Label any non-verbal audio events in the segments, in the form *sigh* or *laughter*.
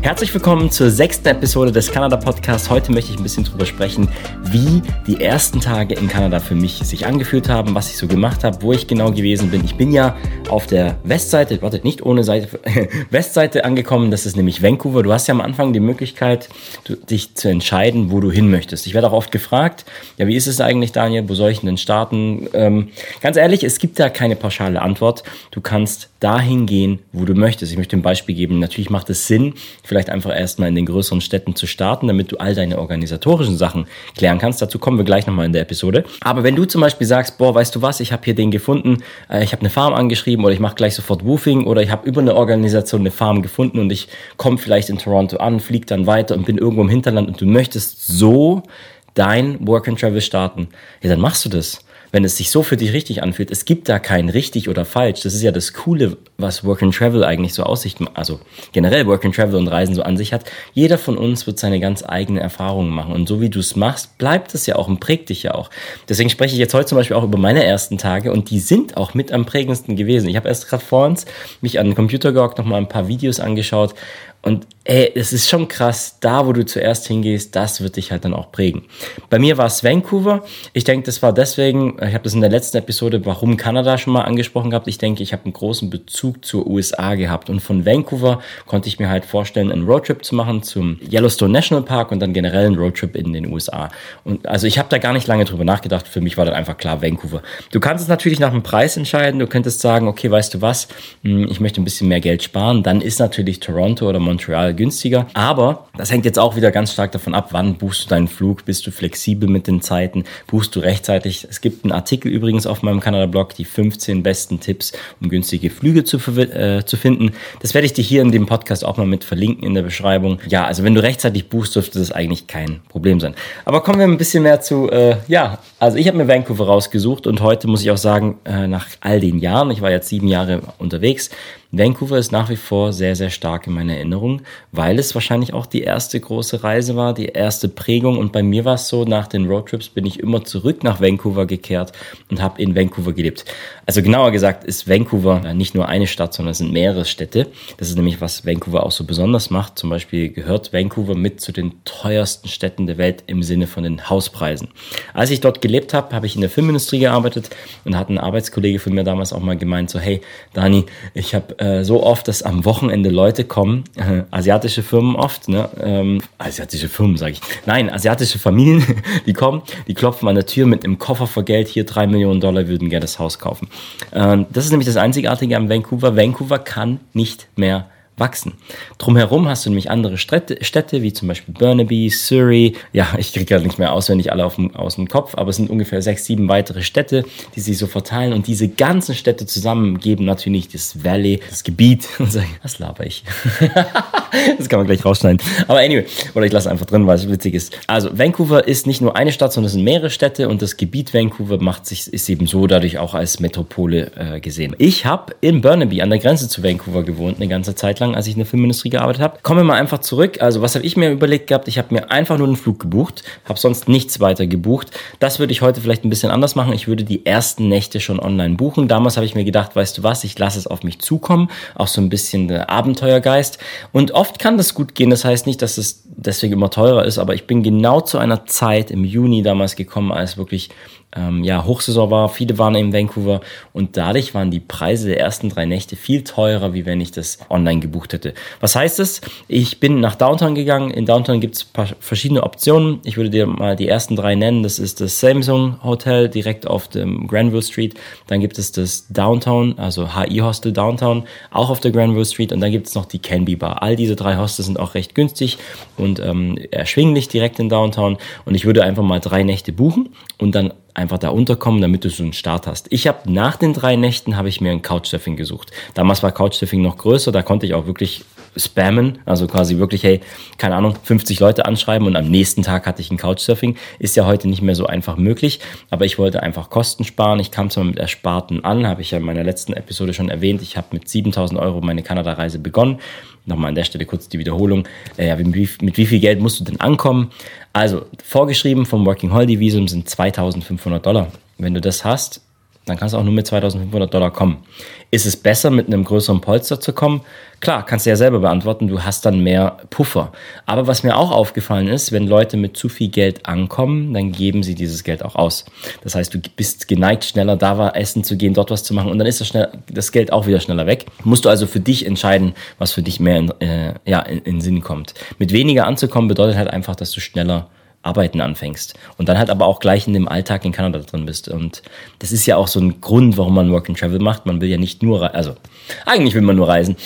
Herzlich willkommen zur sechsten Episode des Kanada Podcasts. Heute möchte ich ein bisschen drüber sprechen, wie die ersten Tage in Kanada für mich sich angefühlt haben, was ich so gemacht habe, wo ich genau gewesen bin. Ich bin ja auf der Westseite, wartet nicht ohne Seite, *laughs* Westseite angekommen. Das ist nämlich Vancouver. Du hast ja am Anfang die Möglichkeit, dich zu entscheiden, wo du hin möchtest. Ich werde auch oft gefragt, ja, wie ist es eigentlich, Daniel? Wo soll ich denn starten? Ähm, ganz ehrlich, es gibt da keine pauschale Antwort. Du kannst dahin gehen, wo du möchtest. Ich möchte ein Beispiel geben. Natürlich macht es Sinn, vielleicht einfach erstmal in den größeren Städten zu starten, damit du all deine organisatorischen Sachen klären kannst. Dazu kommen wir gleich nochmal in der Episode. Aber wenn du zum Beispiel sagst, boah, weißt du was, ich habe hier den gefunden, äh, ich habe eine Farm angeschrieben oder ich mache gleich sofort Woofing oder ich habe über eine Organisation eine Farm gefunden und ich komme vielleicht in Toronto an, fliege dann weiter und bin irgendwo im Hinterland und du möchtest so dein Work and Travel starten, ja, dann machst du das wenn es sich so für dich richtig anfühlt, es gibt da kein richtig oder falsch. Das ist ja das Coole, was Work and Travel eigentlich so aussicht, also generell Work and Travel und Reisen so an sich hat. Jeder von uns wird seine ganz eigene Erfahrungen machen. Und so wie du es machst, bleibt es ja auch und prägt dich ja auch. Deswegen spreche ich jetzt heute zum Beispiel auch über meine ersten Tage und die sind auch mit am prägendsten gewesen. Ich habe erst gerade vor uns mich an den Computer gehockt, nochmal ein paar Videos angeschaut und ey, es ist schon krass, da wo du zuerst hingehst, das wird dich halt dann auch prägen. Bei mir war es Vancouver. Ich denke, das war deswegen, ich habe das in der letzten Episode, warum Kanada schon mal angesprochen gehabt. Ich denke, ich habe einen großen Bezug zur USA gehabt. Und von Vancouver konnte ich mir halt vorstellen, einen Roadtrip zu machen zum Yellowstone National Park und dann generell einen Roadtrip in den USA. Und also ich habe da gar nicht lange drüber nachgedacht. Für mich war dann einfach klar Vancouver. Du kannst es natürlich nach dem Preis entscheiden. Du könntest sagen, okay, weißt du was, hm, ich möchte ein bisschen mehr Geld sparen. Dann ist natürlich Toronto oder Montreal günstiger. Aber das hängt jetzt auch wieder ganz stark davon ab, wann buchst du deinen Flug, bist du flexibel mit den Zeiten, buchst du rechtzeitig. Es gibt einen Artikel übrigens auf meinem Kanada-Blog, die 15 besten Tipps, um günstige Flüge zu, äh, zu finden. Das werde ich dir hier in dem Podcast auch mal mit verlinken in der Beschreibung. Ja, also wenn du rechtzeitig buchst, dürfte das eigentlich kein Problem sein. Aber kommen wir ein bisschen mehr zu, äh, ja, also ich habe mir Vancouver rausgesucht und heute muss ich auch sagen, äh, nach all den Jahren, ich war jetzt sieben Jahre unterwegs, Vancouver ist nach wie vor sehr, sehr stark in meiner Erinnerung, weil es wahrscheinlich auch die erste große Reise war, die erste Prägung. Und bei mir war es so, nach den Roadtrips bin ich immer zurück nach Vancouver gekehrt und habe in Vancouver gelebt. Also genauer gesagt ist Vancouver nicht nur eine Stadt, sondern es sind mehrere Städte. Das ist nämlich, was Vancouver auch so besonders macht. Zum Beispiel gehört Vancouver mit zu den teuersten Städten der Welt im Sinne von den Hauspreisen. Als ich dort gelebt habe, habe ich in der Filmindustrie gearbeitet und hat ein Arbeitskollege von mir damals auch mal gemeint, so hey, Dani, ich habe äh, so oft, dass am Wochenende Leute kommen, äh, asiatische Firmen oft, ne? Ähm, asiatische Firmen sage ich. Nein, asiatische Familien, *laughs* die kommen, die klopfen an der Tür mit einem Koffer vor Geld, hier drei Millionen Dollar würden gerne das Haus kaufen. Ähm, das ist nämlich das Einzigartige am Vancouver. Vancouver kann nicht mehr wachsen. Drumherum hast du nämlich andere Städte, wie zum Beispiel Burnaby, Surrey. Ja, ich kriege ja nicht mehr auswendig alle dem, aus dem Kopf, aber es sind ungefähr sechs, sieben weitere Städte, die sich so verteilen. Und diese ganzen Städte zusammen geben natürlich das Valley, das Gebiet. *laughs* Und sagen, was laber ich? *laughs* das kann man gleich rausschneiden. Aber anyway, oder ich lasse einfach drin, weil es witzig ist. Also Vancouver ist nicht nur eine Stadt, sondern es sind mehrere Städte und das Gebiet Vancouver macht sich, ist eben so dadurch auch als Metropole äh, gesehen. Ich habe in Burnaby an der Grenze zu Vancouver gewohnt, eine ganze Zeit lang lang, als ich in der Filmindustrie gearbeitet habe. Kommen wir mal einfach zurück. Also was habe ich mir überlegt gehabt? Ich habe mir einfach nur einen Flug gebucht, habe sonst nichts weiter gebucht. Das würde ich heute vielleicht ein bisschen anders machen. Ich würde die ersten Nächte schon online buchen. Damals habe ich mir gedacht, weißt du was, ich lasse es auf mich zukommen. Auch so ein bisschen der Abenteuergeist. Und oft kann das gut gehen. Das heißt nicht, dass es deswegen immer teurer ist, aber ich bin genau zu einer Zeit im Juni damals gekommen, als wirklich ähm, ja, Hochsaison war, viele waren in Vancouver und dadurch waren die Preise der ersten drei Nächte viel teurer, wie wenn ich das online gebucht hätte. Was heißt das? Ich bin nach Downtown gegangen. In Downtown gibt es verschiedene Optionen. Ich würde dir mal die ersten drei nennen. Das ist das Samsung Hotel direkt auf dem Granville Street. Dann gibt es das Downtown, also HI Hostel Downtown, auch auf der Granville Street. Und dann gibt es noch die Canby Bar. All diese drei Hostels sind auch recht günstig und ähm, erschwinglich direkt in Downtown. Und ich würde einfach mal drei Nächte buchen und dann einfach da unterkommen, damit du so einen Start hast. Ich habe nach den drei Nächten habe ich mir ein Couchsurfing gesucht. Damals war Couchsurfing noch größer, da konnte ich auch wirklich spammen, also quasi wirklich, hey, keine Ahnung, 50 Leute anschreiben und am nächsten Tag hatte ich ein Couchsurfing. Ist ja heute nicht mehr so einfach möglich, aber ich wollte einfach Kosten sparen. Ich kam zwar mit Ersparten an, habe ich ja in meiner letzten Episode schon erwähnt. Ich habe mit 7000 Euro meine Kanada-Reise begonnen. Nochmal an der Stelle kurz die Wiederholung. Äh, wie, mit wie viel Geld musst du denn ankommen? Also, vorgeschrieben vom Working Holiday Visum sind 2500 Dollar. Wenn du das hast, dann kannst du auch nur mit 2500 Dollar kommen. Ist es besser, mit einem größeren Polster zu kommen? Klar, kannst du ja selber beantworten, du hast dann mehr Puffer. Aber was mir auch aufgefallen ist, wenn Leute mit zu viel Geld ankommen, dann geben sie dieses Geld auch aus. Das heißt, du bist geneigt, schneller da war, essen zu gehen, dort was zu machen und dann ist das, schnell, das Geld auch wieder schneller weg. Musst du also für dich entscheiden, was für dich mehr in, äh, ja, in, in Sinn kommt. Mit weniger anzukommen bedeutet halt einfach, dass du schneller Arbeiten anfängst und dann halt aber auch gleich in dem Alltag in Kanada drin bist. Und das ist ja auch so ein Grund, warum man Work and Travel macht. Man will ja nicht nur, also eigentlich will man nur reisen.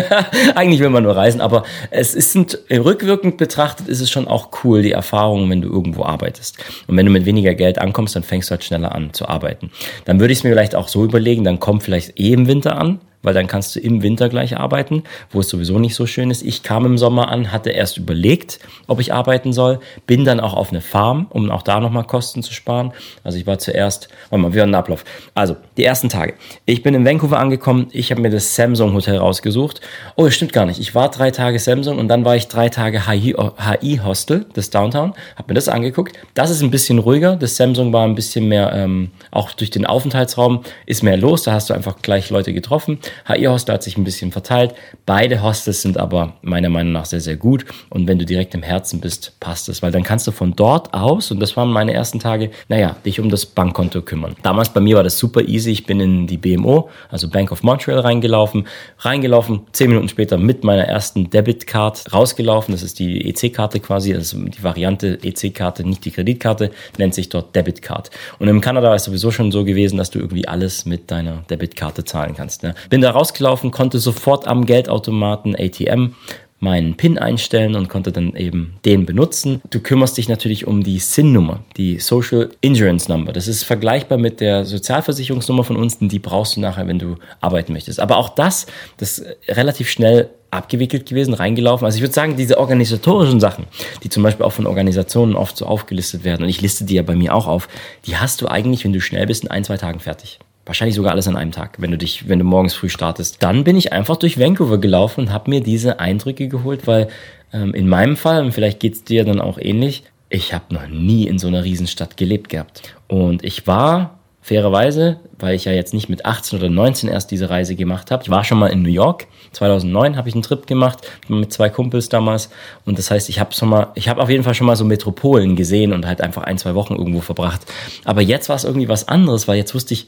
*laughs* eigentlich will man nur reisen, aber es ist rückwirkend betrachtet ist es schon auch cool, die Erfahrung, wenn du irgendwo arbeitest. Und wenn du mit weniger Geld ankommst, dann fängst du halt schneller an zu arbeiten. Dann würde ich es mir vielleicht auch so überlegen, dann komm vielleicht eh im Winter an, weil dann kannst du im Winter gleich arbeiten, wo es sowieso nicht so schön ist. Ich kam im Sommer an, hatte erst überlegt, ob ich arbeiten soll, bin dann auch auf eine Farm, um auch da nochmal Kosten zu sparen. Also ich war zuerst, warte mal, wir haben einen Ablauf. Also, die ersten Tage. Ich bin in Vancouver angekommen, ich habe mir das Samsung Hotel rausgesucht. Oh, das stimmt gar nicht. Ich war drei Tage Samsung und dann war ich drei Tage HI Hostel, das Downtown, habe mir das angeguckt. Das ist ein bisschen ruhiger. Das Samsung war ein bisschen mehr, ähm, auch durch den Aufenthaltsraum ist mehr los. Da hast du einfach gleich Leute getroffen. HI-Hostel hat sich ein bisschen verteilt. Beide Hostels sind aber meiner Meinung nach sehr, sehr gut. Und wenn du direkt im Herzen bist, passt es, weil dann kannst du von dort aus, und das waren meine ersten Tage, naja, dich um das Bankkonto kümmern. Damals bei mir war das super easy. Ich bin in die BMO, also Bank of Montreal, reingelaufen. Reingelaufen, zehn Minuten später mit meiner ersten Debitcard rausgelaufen. Das ist die EC-Karte quasi, also die Variante EC-Karte, nicht die Kreditkarte, nennt sich dort Debitcard. Und in Kanada ist sowieso schon so gewesen, dass du irgendwie alles mit deiner Debitkarte zahlen kannst. Ne? Bin da rausgelaufen, konnte sofort am Geldautomaten ATM meinen PIN einstellen und konnte dann eben den benutzen. Du kümmerst dich natürlich um die SIN-Nummer, die Social Insurance Number. Das ist vergleichbar mit der Sozialversicherungsnummer von uns, denn die brauchst du nachher, wenn du arbeiten möchtest. Aber auch das, das ist relativ schnell abgewickelt gewesen, reingelaufen. Also ich würde sagen, diese organisatorischen Sachen, die zum Beispiel auch von Organisationen oft so aufgelistet werden, und ich liste die ja bei mir auch auf, die hast du eigentlich, wenn du schnell bist, in ein, zwei Tagen fertig. Wahrscheinlich sogar alles an einem Tag, wenn du dich, wenn du morgens früh startest. Dann bin ich einfach durch Vancouver gelaufen und habe mir diese Eindrücke geholt, weil ähm, in meinem Fall, und vielleicht geht's dir dann auch ähnlich, ich habe noch nie in so einer Riesenstadt gelebt gehabt. Und ich war fairerweise, weil ich ja jetzt nicht mit 18 oder 19 erst diese Reise gemacht habe. Ich war schon mal in New York. 2009 habe ich einen Trip gemacht mit zwei Kumpels damals und das heißt, ich habe schon mal ich habe auf jeden Fall schon mal so Metropolen gesehen und halt einfach ein, zwei Wochen irgendwo verbracht. Aber jetzt war es irgendwie was anderes, weil jetzt wusste ich,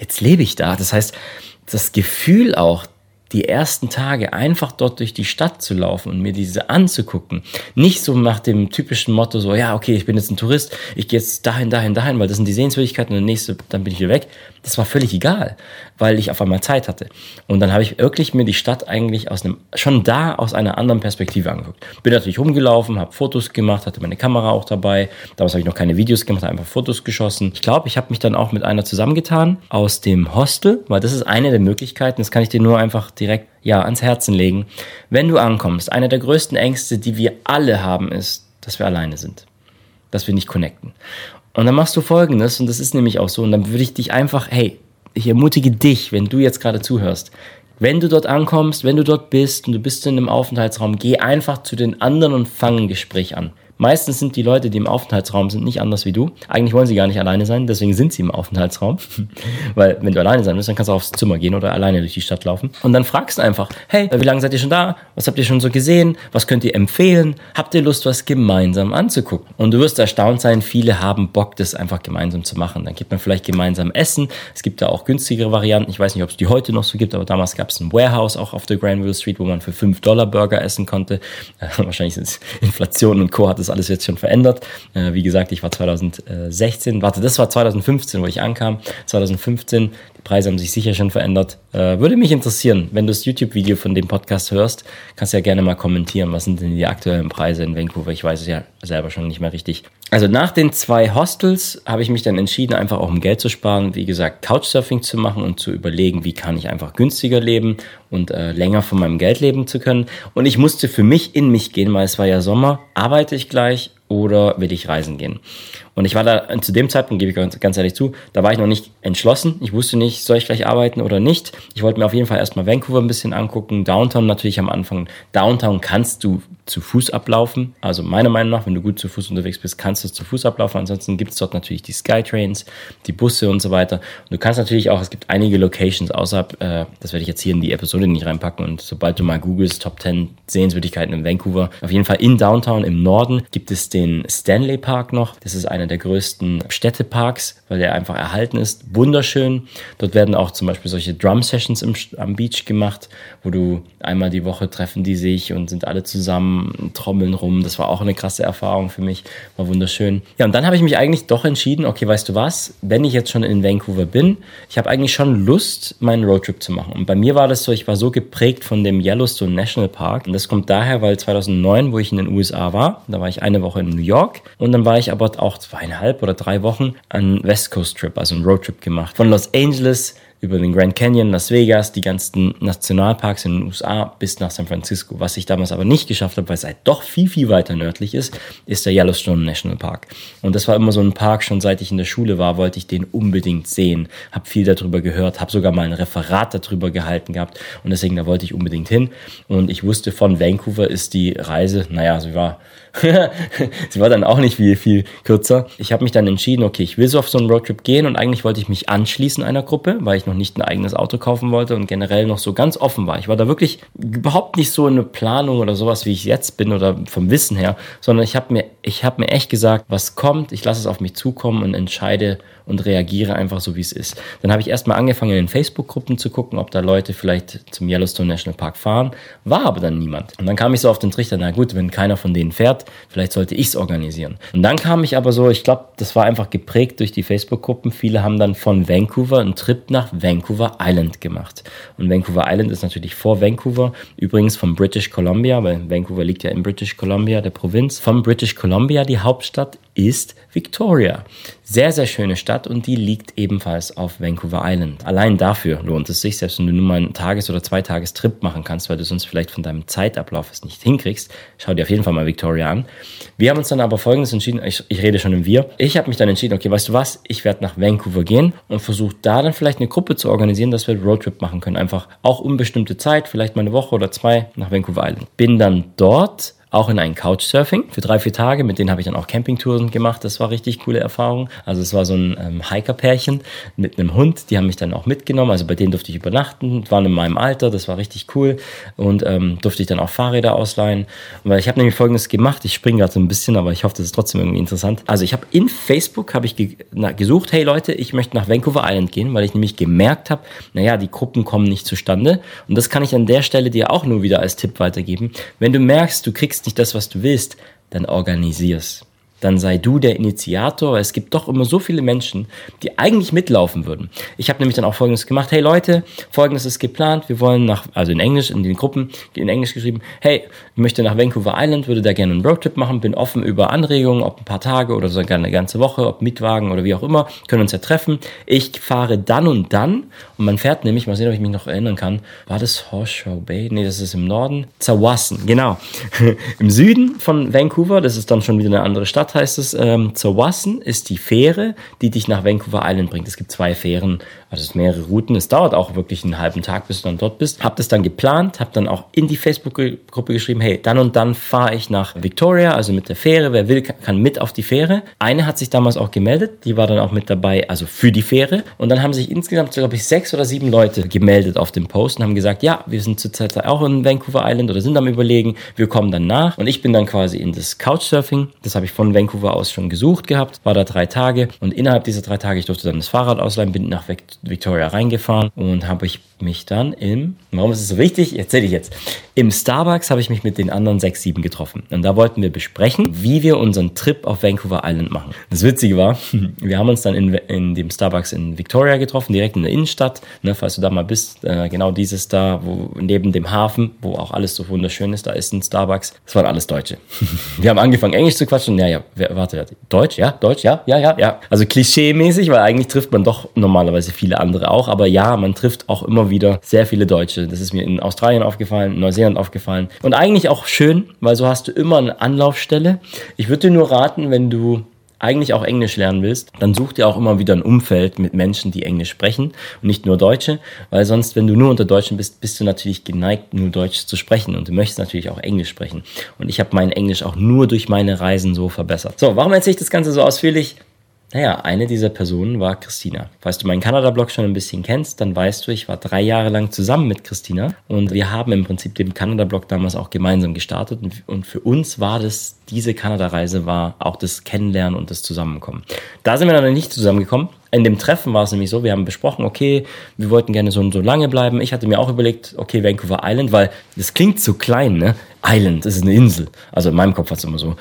jetzt lebe ich da. Das heißt, das Gefühl auch, die ersten Tage einfach dort durch die Stadt zu laufen und mir diese anzugucken. Nicht so nach dem typischen Motto so, ja, okay, ich bin jetzt ein Tourist, ich gehe jetzt dahin, dahin, dahin, weil das sind die Sehenswürdigkeiten und der nächste, dann bin ich wieder weg. Das war völlig egal, weil ich auf einmal Zeit hatte. Und dann habe ich wirklich mir die Stadt eigentlich aus einem, schon da aus einer anderen Perspektive angeguckt. Bin natürlich rumgelaufen, habe Fotos gemacht, hatte meine Kamera auch dabei. Damals habe ich noch keine Videos gemacht, einfach Fotos geschossen. Ich glaube, ich habe mich dann auch mit einer zusammengetan aus dem Hostel, weil das ist eine der Möglichkeiten, das kann ich dir nur einfach direkt ja ans Herzen legen. Wenn du ankommst, eine der größten Ängste, die wir alle haben, ist, dass wir alleine sind, dass wir nicht connecten. Und dann machst du folgendes, und das ist nämlich auch so, und dann würde ich dich einfach, hey, ich ermutige dich, wenn du jetzt gerade zuhörst, wenn du dort ankommst, wenn du dort bist und du bist in einem Aufenthaltsraum, geh einfach zu den anderen und fang ein Gespräch an. Meistens sind die Leute, die im Aufenthaltsraum sind, nicht anders wie du. Eigentlich wollen sie gar nicht alleine sein, deswegen sind sie im Aufenthaltsraum. *laughs* Weil wenn du alleine sein willst, dann kannst du aufs Zimmer gehen oder alleine durch die Stadt laufen. Und dann fragst du einfach, hey, wie lange seid ihr schon da? Was habt ihr schon so gesehen? Was könnt ihr empfehlen? Habt ihr Lust, was gemeinsam anzugucken? Und du wirst erstaunt sein, viele haben Bock, das einfach gemeinsam zu machen. Dann gibt man vielleicht gemeinsam Essen. Es gibt da auch günstigere Varianten. Ich weiß nicht, ob es die heute noch so gibt, aber damals gab es ein Warehouse auch auf der Granville Street, wo man für 5 Dollar Burger essen konnte. *laughs* wahrscheinlich sind es Inflation und Co. hat es alles jetzt schon verändert. Äh, wie gesagt, ich war 2016, warte, das war 2015, wo ich ankam. 2015, die Preise haben sich sicher schon verändert. Äh, würde mich interessieren, wenn du das YouTube-Video von dem Podcast hörst, kannst du ja gerne mal kommentieren, was sind denn die aktuellen Preise in Vancouver? Ich weiß es ja selber schon nicht mehr richtig. Also nach den zwei Hostels habe ich mich dann entschieden, einfach auch um Geld zu sparen, wie gesagt, Couchsurfing zu machen und zu überlegen, wie kann ich einfach günstiger leben und äh, länger von meinem Geld leben zu können. Und ich musste für mich in mich gehen, weil es war ja Sommer, arbeite ich gleich oder will ich reisen gehen? Und ich war da zu dem Zeitpunkt, gebe ich ganz, ehrlich zu, da war ich noch nicht entschlossen. Ich wusste nicht, soll ich gleich arbeiten oder nicht. Ich wollte mir auf jeden Fall erstmal Vancouver ein bisschen angucken. Downtown natürlich am Anfang. Downtown kannst du zu Fuß ablaufen. Also meiner Meinung nach, wenn du gut zu Fuß unterwegs bist, kannst du zu Fuß ablaufen. Ansonsten gibt es dort natürlich die Skytrains, die Busse und so weiter. Und du kannst natürlich auch, es gibt einige Locations außerhalb, äh, das werde ich jetzt hier in die Episode nicht reinpacken. Und sobald du mal googelst, Top 10 Sehenswürdigkeiten in Vancouver, auf jeden Fall in Downtown im Norden gibt es den Stanley Park noch. Das ist einer der größten Städteparks, weil der einfach erhalten ist. Wunderschön. Dort werden auch zum Beispiel solche Drum Sessions im, am Beach gemacht, wo du einmal die Woche treffen die sich und sind alle zusammen, trommeln rum. Das war auch eine krasse Erfahrung für mich. War wunderschön. Ja, und dann habe ich mich eigentlich doch entschieden, okay, weißt du was, wenn ich jetzt schon in Vancouver bin, ich habe eigentlich schon Lust, meinen Roadtrip zu machen. Und bei mir war das so, ich war so geprägt von dem Yellowstone National Park. Und das kommt daher, weil 2009, wo ich in den USA war, da war ich eine Woche in New York und dann war ich aber auch zweieinhalb oder drei Wochen einen West Coast Trip, also einen Roadtrip gemacht. Von Los Angeles über den Grand Canyon, Las Vegas, die ganzen Nationalparks in den USA bis nach San Francisco. Was ich damals aber nicht geschafft habe, weil es halt doch viel, viel weiter nördlich ist, ist der Yellowstone National Park. Und das war immer so ein Park, schon seit ich in der Schule war, wollte ich den unbedingt sehen. Hab viel darüber gehört, habe sogar mal ein Referat darüber gehalten gehabt und deswegen da wollte ich unbedingt hin. Und ich wusste, von Vancouver ist die Reise, naja, sie war *laughs* sie war dann auch nicht viel, viel kürzer. Ich habe mich dann entschieden, okay, ich will so auf so einen Roadtrip gehen und eigentlich wollte ich mich anschließen einer Gruppe, weil ich noch nicht ein eigenes Auto kaufen wollte und generell noch so ganz offen war. Ich war da wirklich überhaupt nicht so in eine Planung oder sowas, wie ich jetzt bin oder vom Wissen her, sondern ich habe mir, ich habe mir echt gesagt, was kommt, ich lasse es auf mich zukommen und entscheide und reagiere einfach so, wie es ist. Dann habe ich erstmal angefangen, in den Facebook-Gruppen zu gucken, ob da Leute vielleicht zum Yellowstone National Park fahren, war aber dann niemand. Und dann kam ich so auf den Trichter, na gut, wenn keiner von denen fährt, vielleicht sollte ich es organisieren. Und dann kam ich aber so, ich glaube, das war einfach geprägt durch die Facebook-Gruppen. Viele haben dann von Vancouver einen Trip nach Vancouver Island gemacht. Und Vancouver Island ist natürlich vor Vancouver, übrigens von British Columbia, weil Vancouver liegt ja in British Columbia, der Provinz. Von British Columbia, die Hauptstadt, ist Victoria. Sehr, sehr schöne Stadt und die liegt ebenfalls auf Vancouver Island. Allein dafür lohnt es sich, selbst wenn du nur mal einen Tages- oder Zweitagestrip machen kannst, weil du sonst vielleicht von deinem Zeitablauf es nicht hinkriegst. Schau dir auf jeden Fall mal Victoria an. Wir haben uns dann aber folgendes entschieden, ich, ich rede schon im Wir. Ich habe mich dann entschieden, okay, weißt du was, ich werde nach Vancouver gehen und versuche da dann vielleicht eine Gruppe zu organisieren, dass wir Roadtrip machen können. Einfach auch unbestimmte Zeit, vielleicht mal eine Woche oder zwei nach Vancouver Island. Bin dann dort auch in ein Couchsurfing für drei, vier Tage. Mit denen habe ich dann auch Campingtouren gemacht. Das war richtig coole Erfahrung. Also es war so ein ähm, Hiker-Pärchen mit einem Hund. Die haben mich dann auch mitgenommen. Also bei denen durfte ich übernachten. Waren in meinem Alter. Das war richtig cool. Und ähm, durfte ich dann auch Fahrräder ausleihen. Weil ich habe nämlich Folgendes gemacht. Ich springe gerade so ein bisschen, aber ich hoffe, das ist trotzdem irgendwie interessant. Also ich habe in Facebook habe ich ge na, gesucht, hey Leute, ich möchte nach Vancouver Island gehen, weil ich nämlich gemerkt habe, naja, die Gruppen kommen nicht zustande. Und das kann ich an der Stelle dir auch nur wieder als Tipp weitergeben. Wenn du merkst, du kriegst kriegst nicht das, was du willst, dann organisier's dann sei du der Initiator. Es gibt doch immer so viele Menschen, die eigentlich mitlaufen würden. Ich habe nämlich dann auch Folgendes gemacht. Hey Leute, Folgendes ist geplant. Wir wollen nach, also in Englisch, in den Gruppen, in Englisch geschrieben. Hey, ich möchte nach Vancouver Island, würde da gerne einen Roadtrip machen, bin offen über Anregungen, ob ein paar Tage oder sogar eine ganze Woche, ob Mietwagen oder wie auch immer, können uns ja treffen. Ich fahre dann und dann und man fährt nämlich, mal sehen, ob ich mich noch erinnern kann, war das Horseshoe Bay? Nee, das ist im Norden. Zawassen, genau. *laughs* Im Süden von Vancouver, das ist dann schon wieder eine andere Stadt Start heißt es, ähm, Zawassen ist die Fähre, die dich nach Vancouver Island bringt. Es gibt zwei Fähren, also es mehrere Routen. Es dauert auch wirklich einen halben Tag, bis du dann dort bist. Hab das dann geplant, hab dann auch in die Facebook-Gruppe geschrieben, hey, dann und dann fahre ich nach Victoria, also mit der Fähre. Wer will, kann mit auf die Fähre. Eine hat sich damals auch gemeldet, die war dann auch mit dabei, also für die Fähre. Und dann haben sich insgesamt, glaube ich, sechs oder sieben Leute gemeldet auf dem Post und haben gesagt, ja, wir sind zurzeit auch in Vancouver Island oder sind am überlegen, wir kommen dann nach. Und ich bin dann quasi in das Couchsurfing, das habe ich von Vancouver aus schon gesucht gehabt, war da drei Tage und innerhalb dieser drei Tage, ich durfte dann das Fahrrad ausleihen, bin nach Victoria reingefahren und habe ich mich dann im, warum ist es so wichtig? Erzähle ich jetzt. Im Starbucks habe ich mich mit den anderen sechs, sieben getroffen. Und da wollten wir besprechen, wie wir unseren Trip auf Vancouver Island machen. Das Witzige war, *laughs* wir haben uns dann in, in dem Starbucks in Victoria getroffen, direkt in der Innenstadt. Ne, falls du da mal bist, äh, genau dieses da, wo neben dem Hafen, wo auch alles so wunderschön ist, da ist ein Starbucks. Das waren alles Deutsche. *laughs* wir haben angefangen, Englisch zu quatschen. Ja, ja, warte, warte. Deutsch, ja, Deutsch, ja, ja, ja, ja. Also klischee-mäßig, weil eigentlich trifft man doch normalerweise viele andere auch. Aber ja, man trifft auch immer wieder sehr viele Deutsche. Das ist mir in Australien aufgefallen, in Neuseeland aufgefallen. Und eigentlich auch schön, weil so hast du immer eine Anlaufstelle. Ich würde dir nur raten, wenn du eigentlich auch Englisch lernen willst, dann such dir auch immer wieder ein Umfeld mit Menschen, die Englisch sprechen und nicht nur Deutsche, weil sonst, wenn du nur unter Deutschen bist, bist du natürlich geneigt, nur Deutsch zu sprechen und du möchtest natürlich auch Englisch sprechen. Und ich habe mein Englisch auch nur durch meine Reisen so verbessert. So, warum erzähle ich das Ganze so ausführlich? Naja, eine dieser Personen war Christina. Falls du meinen Kanada-Blog schon ein bisschen kennst, dann weißt du, ich war drei Jahre lang zusammen mit Christina und wir haben im Prinzip den Kanada-Blog damals auch gemeinsam gestartet und für uns war das, diese Kanada-Reise war auch das Kennenlernen und das Zusammenkommen. Da sind wir dann nicht zusammengekommen. In dem Treffen war es nämlich so, wir haben besprochen, okay, wir wollten gerne so und so lange bleiben. Ich hatte mir auch überlegt, okay, Vancouver Island, weil das klingt so klein, ne? Island, das ist eine Insel. Also in meinem Kopf war es immer so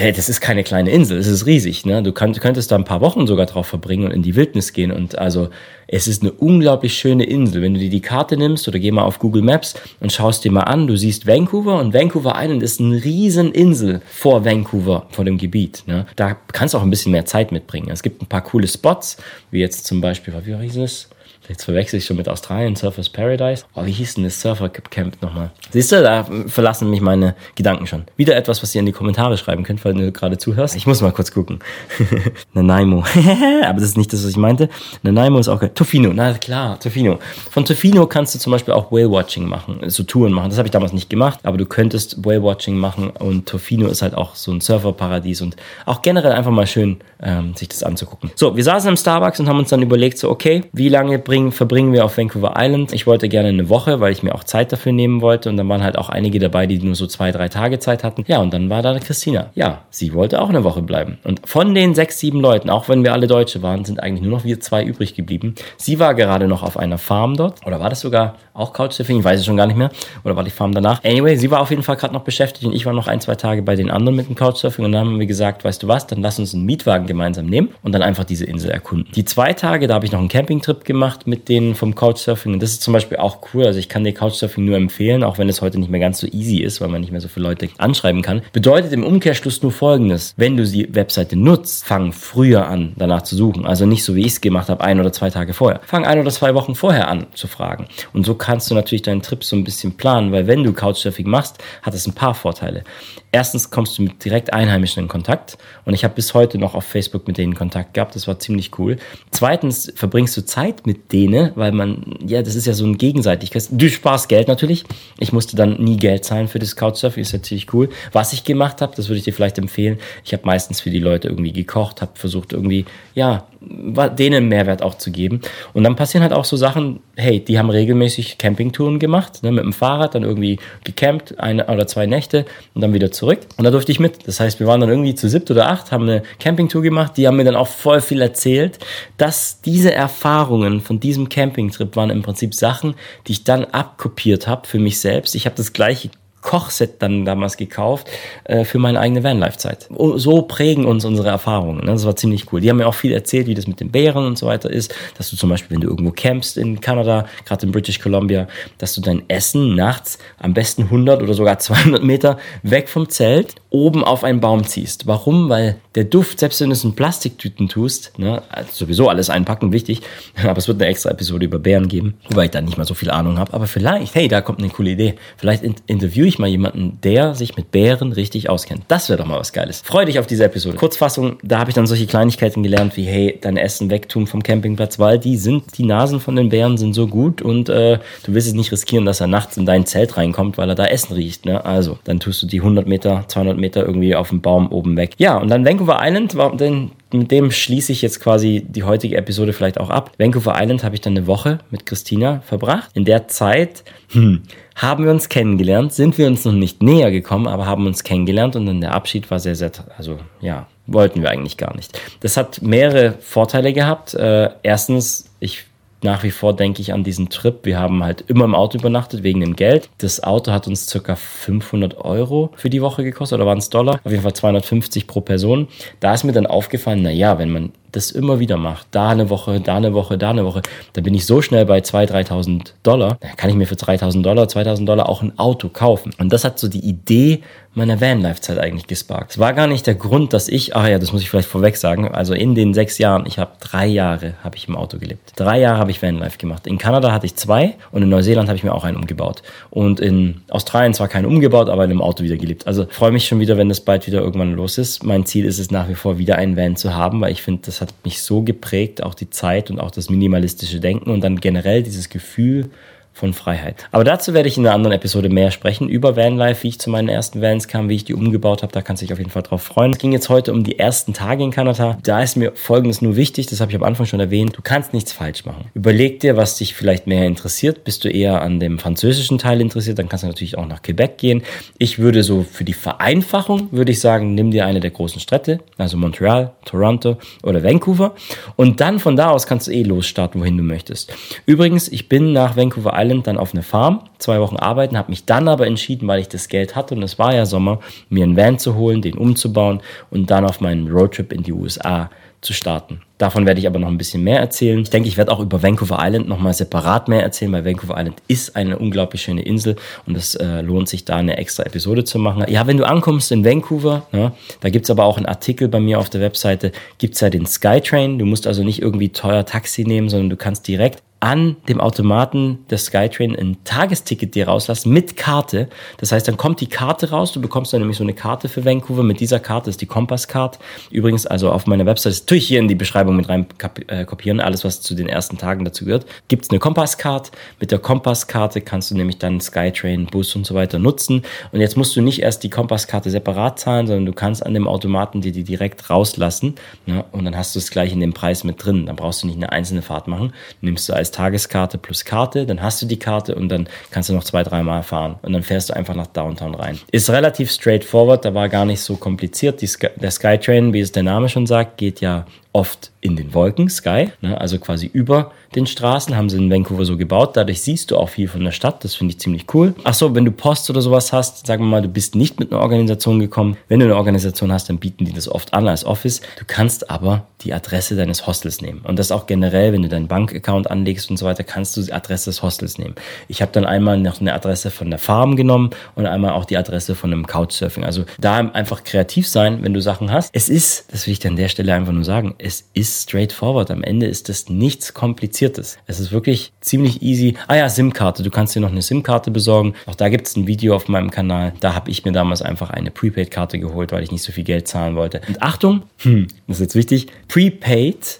hey, das ist keine kleine Insel, es ist riesig. Ne? Du könnt, könntest da ein paar Wochen sogar drauf verbringen und in die Wildnis gehen. Und also es ist eine unglaublich schöne Insel. Wenn du dir die Karte nimmst oder geh mal auf Google Maps und schaust dir mal an, du siehst Vancouver und Vancouver Island ist eine riesen Insel vor Vancouver, vor dem Gebiet. Ne? Da kannst du auch ein bisschen mehr Zeit mitbringen. Es gibt ein paar coole Spots, wie jetzt zum Beispiel, wie hieß es? Jetzt verwechsel ich schon mit Australien, Surfers Paradise. Oh, wie hieß denn das Surfer Camp nochmal? Siehst du, da verlassen mich meine Gedanken schon. Wieder etwas, was ihr in die Kommentare schreiben könnt, weil du gerade zuhörst. Ich muss mal kurz gucken. *laughs* Nanaimo. *laughs* Aber das ist nicht das, was ich meinte. Nanaimo ist auch geil. Tofino, na klar, Tofino. Von Tofino kannst du zum Beispiel auch Whale-Watching machen, so Touren machen. Das habe ich damals nicht gemacht, aber du könntest Whale-Watching machen und Tofino ist halt auch so ein Surferparadies und auch generell einfach mal schön, ähm, sich das anzugucken. So, wir saßen im Starbucks und haben uns dann überlegt, so, okay, wie lange verbringen, verbringen wir auf Vancouver Island. Ich wollte gerne eine Woche, weil ich mir auch Zeit dafür nehmen wollte. Und dann waren halt auch einige dabei, die nur so zwei, drei Tage Zeit hatten. Ja, und dann war da Christina. Ja, sie wollte auch eine Woche bleiben. Und von den sechs, sieben Leuten, auch wenn wir alle Deutsche waren, sind eigentlich nur noch wir zwei übrig geblieben. Sie war gerade noch auf einer Farm dort. Oder war das sogar auch Couchsurfing? Ich weiß es schon gar nicht mehr. Oder war die Farm danach? Anyway, sie war auf jeden Fall gerade noch beschäftigt und ich war noch ein, zwei Tage bei den anderen mit dem Couchsurfing. Und dann haben wir gesagt, weißt du was, dann lass uns einen Mietwagen gemeinsam nehmen und dann einfach diese Insel erkunden. Die zwei Tage, da habe ich noch einen Campingtrip gemacht mit denen vom Couchsurfing. Und das ist zum Beispiel auch cool. Also ich kann dir Couchsurfing nur empfehlen, auch wenn es heute nicht mehr ganz so easy ist, weil man nicht mehr so viele Leute anschreiben kann. Bedeutet im Umkehrschluss nur folgendes. Wenn du die Webseite nutzt, fang früher an, danach zu suchen. Also nicht so wie ich es gemacht habe, ein oder zwei Tage vorher. Fang ein oder zwei Wochen vorher an zu fragen. Und so kannst du natürlich deinen Trip so ein bisschen planen, weil wenn du Couchsurfing machst, hat es ein paar Vorteile. Erstens kommst du mit direkt Einheimischen in Kontakt. Und ich habe bis heute noch auf Facebook mit denen Kontakt gehabt. Das war ziemlich cool. Zweitens verbringst du Zeit mit denen, weil man, ja, das ist ja so ein Gegenseitigkeit. Du sparst Geld natürlich. Ich musste dann nie Geld zahlen für das Couchsurfing, ist ja ziemlich cool. Was ich gemacht habe, das würde ich dir vielleicht empfehlen. Ich habe meistens für die Leute irgendwie gekocht, habe versucht irgendwie, ja, denen Mehrwert auch zu geben. Und dann passieren halt auch so Sachen, hey, die haben regelmäßig Campingtouren gemacht, ne, mit dem Fahrrad, dann irgendwie gecampt, eine oder zwei Nächte und dann wieder zurück. Und da durfte ich mit. Das heißt, wir waren dann irgendwie zu siebt oder acht, haben eine Campingtour gemacht, die haben mir dann auch voll viel erzählt, dass diese Erfahrungen von diesem Campingtrip waren im Prinzip Sachen, die ich dann abkopiert habe für mich selbst. Ich habe das gleiche Kochset dann damals gekauft äh, für meine eigene Vanlife-Zeit. So prägen uns unsere Erfahrungen. Ne? Das war ziemlich cool. Die haben mir auch viel erzählt, wie das mit den Bären und so weiter ist. Dass du zum Beispiel, wenn du irgendwo campst in Kanada, gerade in British Columbia, dass du dein Essen nachts am besten 100 oder sogar 200 Meter weg vom Zelt oben auf einen Baum ziehst. Warum? Weil der Duft, selbst wenn du es in Plastiktüten tust, ne, also sowieso alles einpacken, wichtig, *laughs* aber es wird eine extra Episode über Bären geben, wobei ich da nicht mal so viel Ahnung habe. Aber vielleicht, hey, da kommt eine coole Idee. Vielleicht interviewe ich mal jemanden, der sich mit Bären richtig auskennt. Das wäre doch mal was Geiles. Freu dich auf diese Episode. Kurzfassung, da habe ich dann solche Kleinigkeiten gelernt wie, hey, dein Essen wegtun vom Campingplatz, weil die sind, die Nasen von den Bären sind so gut und äh, du willst es nicht riskieren, dass er nachts in dein Zelt reinkommt, weil er da Essen riecht. Ne? Also, dann tust du die 100 Meter, 200 Meter irgendwie auf dem Baum oben weg. Ja, und dann Vancouver Island, war, denn mit dem schließe ich jetzt quasi die heutige Episode vielleicht auch ab. Vancouver Island habe ich dann eine Woche mit Christina verbracht. In der Zeit hm, haben wir uns kennengelernt, sind wir uns noch nicht näher gekommen, aber haben uns kennengelernt und dann der Abschied war sehr, sehr, also ja, wollten wir eigentlich gar nicht. Das hat mehrere Vorteile gehabt. Äh, erstens, ich nach wie vor denke ich an diesen Trip. Wir haben halt immer im Auto übernachtet wegen dem Geld. Das Auto hat uns circa 500 Euro für die Woche gekostet oder waren es Dollar? Auf jeden Fall 250 pro Person. Da ist mir dann aufgefallen, na ja, wenn man das immer wieder mache, da eine Woche, da eine Woche, da eine Woche, dann bin ich so schnell bei 2.000, 3.000 Dollar, dann kann ich mir für 3.000 Dollar, 2.000 Dollar auch ein Auto kaufen. Und das hat so die Idee meiner Van-Life-Zeit eigentlich gesparkt. Es war gar nicht der Grund, dass ich, ach ja, das muss ich vielleicht vorweg sagen, also in den sechs Jahren, ich habe drei Jahre habe ich im Auto gelebt. Drei Jahre habe ich Van-Life gemacht. In Kanada hatte ich zwei und in Neuseeland habe ich mir auch einen umgebaut. Und in Australien zwar keinen umgebaut, aber in einem Auto wieder gelebt. Also freue mich schon wieder, wenn das bald wieder irgendwann los ist. Mein Ziel ist es nach wie vor, wieder einen Van zu haben, weil ich finde, das hat mich so geprägt, auch die Zeit und auch das minimalistische Denken und dann generell dieses Gefühl, von Freiheit. Aber dazu werde ich in einer anderen Episode mehr sprechen über Vanlife, wie ich zu meinen ersten Vans kam, wie ich die umgebaut habe. Da kannst du dich auf jeden Fall drauf freuen. Es ging jetzt heute um die ersten Tage in Kanada. Da ist mir Folgendes nur wichtig, das habe ich am Anfang schon erwähnt. Du kannst nichts falsch machen. Überleg dir, was dich vielleicht mehr interessiert. Bist du eher an dem französischen Teil interessiert, dann kannst du natürlich auch nach Quebec gehen. Ich würde so für die Vereinfachung, würde ich sagen, nimm dir eine der großen Städte, also Montreal, Toronto oder Vancouver. Und dann von da aus kannst du eh losstarten, wohin du möchtest. Übrigens, ich bin nach Vancouver Island dann auf eine Farm, zwei Wochen arbeiten, habe mich dann aber entschieden, weil ich das Geld hatte und es war ja Sommer, mir einen Van zu holen, den umzubauen und dann auf meinen Roadtrip in die USA zu starten. Davon werde ich aber noch ein bisschen mehr erzählen. Ich denke, ich werde auch über Vancouver Island nochmal separat mehr erzählen, weil Vancouver Island ist eine unglaublich schöne Insel und es äh, lohnt sich da eine extra Episode zu machen. Ja, wenn du ankommst in Vancouver, ne, da gibt's aber auch einen Artikel bei mir auf der Webseite, gibt's ja den Skytrain. Du musst also nicht irgendwie teuer Taxi nehmen, sondern du kannst direkt an dem Automaten der Skytrain ein Tagesticket dir rauslassen mit Karte. Das heißt, dann kommt die Karte raus. Du bekommst dann nämlich so eine Karte für Vancouver. Mit dieser Karte ist die Kompass-Card. Übrigens, also auf meiner Website, das tue ich hier in die Beschreibung mit rein äh, kopieren, alles, was zu den ersten Tagen dazu gehört. Gibt es eine Kompass-Card. Mit der Kompass-Karte kannst du nämlich dann Skytrain, Bus und so weiter nutzen. Und jetzt musst du nicht erst die Kompass-Karte separat zahlen, sondern du kannst an dem Automaten dir die direkt rauslassen. Ne? Und dann hast du es gleich in dem Preis mit drin. Dann brauchst du nicht eine einzelne Fahrt machen. Nimmst du als als Tageskarte plus Karte, dann hast du die Karte und dann kannst du noch zwei, dreimal fahren und dann fährst du einfach nach Downtown rein. Ist relativ straightforward, da war gar nicht so kompliziert. Sky, der Skytrain, wie es der Name schon sagt, geht ja oft in den Wolken, Sky, ne, also quasi über den Straßen, haben sie in Vancouver so gebaut. Dadurch siehst du auch viel von der Stadt, das finde ich ziemlich cool. Ach so, wenn du Post oder sowas hast, sagen wir mal, du bist nicht mit einer Organisation gekommen. Wenn du eine Organisation hast, dann bieten die das oft an als Office. Du kannst aber die Adresse deines Hostels nehmen. Und das auch generell, wenn du deinen Bankaccount anlegst und so weiter, kannst du die Adresse des Hostels nehmen. Ich habe dann einmal noch eine Adresse von der Farm genommen und einmal auch die Adresse von einem Couchsurfing. Also da einfach kreativ sein, wenn du Sachen hast. Es ist, das will ich dir an der Stelle einfach nur sagen, es ist straightforward. Am Ende ist das nichts Kompliziertes. Es ist wirklich ziemlich easy. Ah ja, SIM-Karte. Du kannst dir noch eine SIM-Karte besorgen. Auch da gibt es ein Video auf meinem Kanal. Da habe ich mir damals einfach eine Prepaid-Karte geholt, weil ich nicht so viel Geld zahlen wollte. Und Achtung, hm, das ist jetzt wichtig, Prepaid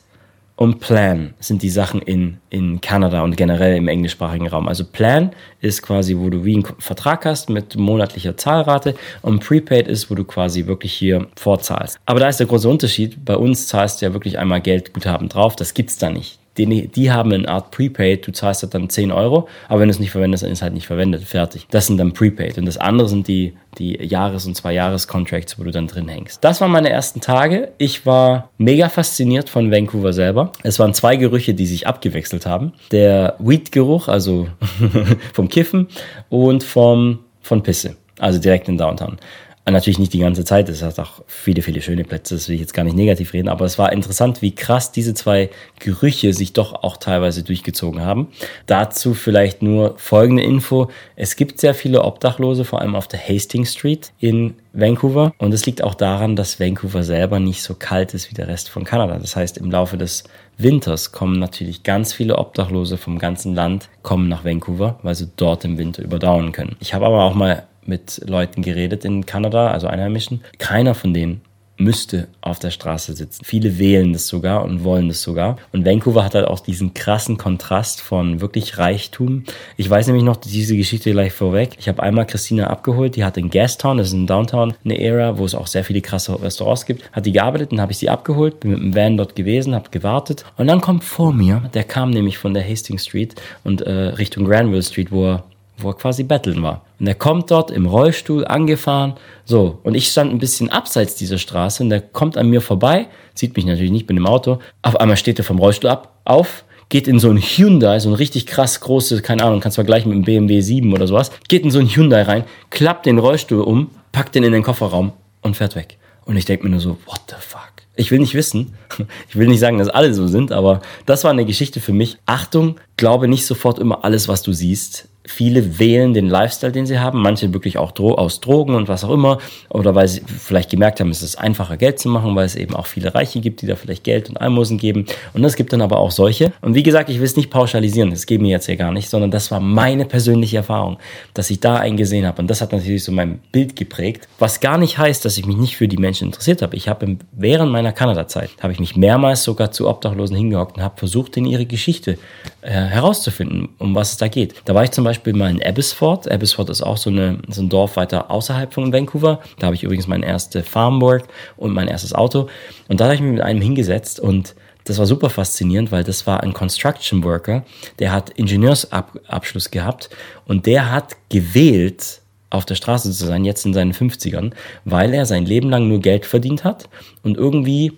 und Plan sind die Sachen in, in Kanada und generell im englischsprachigen Raum. Also Plan ist quasi, wo du wie einen Vertrag hast mit monatlicher Zahlrate und Prepaid ist, wo du quasi wirklich hier vorzahlst. Aber da ist der große Unterschied. Bei uns zahlst du ja wirklich einmal Geldguthaben drauf. Das gibt's da nicht die, die haben eine Art Prepaid, du zahlst halt dann 10 Euro, aber wenn du es nicht verwendest, dann ist es halt nicht verwendet, fertig. Das sind dann Prepaid und das andere sind die, die Jahres- und Zwei-Jahres-Contracts, wo du dann drin hängst. Das waren meine ersten Tage. Ich war mega fasziniert von Vancouver selber. Es waren zwei Gerüche, die sich abgewechselt haben. Der Weed-Geruch, also *laughs* vom Kiffen und vom, von Pisse, also direkt in Downtown. Natürlich nicht die ganze Zeit, es hat auch viele, viele schöne Plätze, das will ich jetzt gar nicht negativ reden, aber es war interessant, wie krass diese zwei Gerüche sich doch auch teilweise durchgezogen haben. Dazu vielleicht nur folgende Info. Es gibt sehr viele Obdachlose, vor allem auf der Hastings Street in Vancouver und es liegt auch daran, dass Vancouver selber nicht so kalt ist wie der Rest von Kanada. Das heißt, im Laufe des Winters kommen natürlich ganz viele Obdachlose vom ganzen Land kommen nach Vancouver, weil sie dort im Winter überdauern können. Ich habe aber auch mal mit Leuten geredet in Kanada, also Einheimischen. Keiner von denen müsste auf der Straße sitzen. Viele wählen das sogar und wollen das sogar. Und Vancouver hat halt auch diesen krassen Kontrast von wirklich Reichtum. Ich weiß nämlich noch diese Geschichte gleich vorweg. Ich habe einmal Christina abgeholt, die hat in Gastown, das ist in Downtown eine Ära, wo es auch sehr viele krasse Restaurants gibt, hat die gearbeitet, dann habe ich sie abgeholt, bin mit dem Van dort gewesen, habe gewartet und dann kommt vor mir, der kam nämlich von der Hastings Street und äh, Richtung Granville Street, wo er wo er quasi betteln war. Und er kommt dort im Rollstuhl angefahren. So, und ich stand ein bisschen abseits dieser Straße und der kommt an mir vorbei, sieht mich natürlich nicht, bin im Auto. Auf einmal steht er vom Rollstuhl ab, auf, geht in so ein Hyundai, so ein richtig krass großes, keine Ahnung, kannst vergleichen mit einem BMW 7 oder sowas, geht in so ein Hyundai rein, klappt den Rollstuhl um, packt den in den Kofferraum und fährt weg. Und ich denke mir nur so, what the fuck? Ich will nicht wissen. *laughs* Ich will nicht sagen, dass alle so sind, aber das war eine Geschichte für mich. Achtung, glaube nicht sofort immer alles, was du siehst. Viele wählen den Lifestyle, den sie haben, manche wirklich auch Dro aus Drogen und was auch immer, oder weil sie vielleicht gemerkt haben, es ist einfacher Geld zu machen, weil es eben auch viele Reiche gibt, die da vielleicht Geld und Almosen geben. Und es gibt dann aber auch solche. Und wie gesagt, ich will es nicht pauschalisieren, das geht mir jetzt hier gar nicht, sondern das war meine persönliche Erfahrung, dass ich da einen gesehen habe. Und das hat natürlich so mein Bild geprägt, was gar nicht heißt, dass ich mich nicht für die Menschen interessiert habe. Ich habe während meiner Kanada-Zeit, habe ich mich mehrmals sogar zu Obdachlosen hingehockt und habe versucht, in ihre Geschichte äh, herauszufinden, um was es da geht. Da war ich zum Beispiel mal in Abbotsford. Abbotsford ist auch so, eine, so ein Dorf weiter außerhalb von Vancouver. Da habe ich übrigens mein erstes Farmwork und mein erstes Auto. Und da habe ich mich mit einem hingesetzt und das war super faszinierend, weil das war ein Construction Worker, der hat Ingenieursabschluss gehabt und der hat gewählt, auf der Straße zu sein, jetzt in seinen 50ern, weil er sein Leben lang nur Geld verdient hat und irgendwie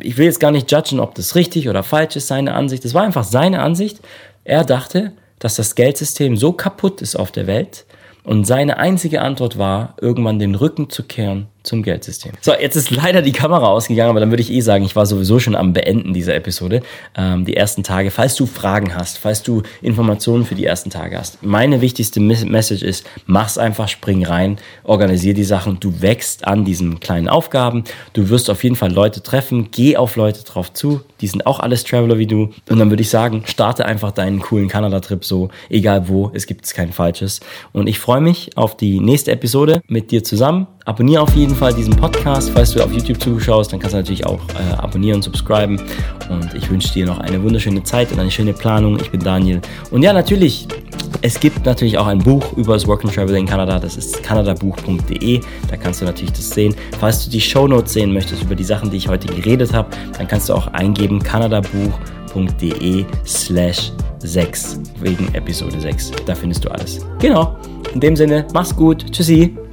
ich will jetzt gar nicht judgen, ob das richtig oder falsch ist, seine Ansicht. Das war einfach seine Ansicht. Er dachte, dass das Geldsystem so kaputt ist auf der Welt und seine einzige Antwort war, irgendwann den Rücken zu kehren zum Geldsystem. So, jetzt ist leider die Kamera ausgegangen, aber dann würde ich eh sagen, ich war sowieso schon am Beenden dieser Episode. Ähm, die ersten Tage, falls du Fragen hast, falls du Informationen für die ersten Tage hast. Meine wichtigste Message ist, mach's einfach, spring rein, organisier die Sachen. Du wächst an diesen kleinen Aufgaben. Du wirst auf jeden Fall Leute treffen. Geh auf Leute drauf zu. Die sind auch alles Traveler wie du. Und dann würde ich sagen, starte einfach deinen coolen Kanada-Trip so, egal wo. Es gibt kein falsches. Und ich freue mich auf die nächste Episode mit dir zusammen. Abonniere auf jeden Fall diesen Podcast. Falls du auf YouTube zuschaust, dann kannst du natürlich auch äh, abonnieren, subscriben. Und ich wünsche dir noch eine wunderschöne Zeit und eine schöne Planung. Ich bin Daniel. Und ja, natürlich, es gibt natürlich auch ein Buch über das Work and Travel in Kanada. Das ist kanadabuch.de. Da kannst du natürlich das sehen. Falls du die Show Notes sehen möchtest über die Sachen, die ich heute geredet habe, dann kannst du auch eingeben kanadabuch.de slash 6 wegen Episode 6. Da findest du alles. Genau. In dem Sinne, mach's gut. Tschüssi.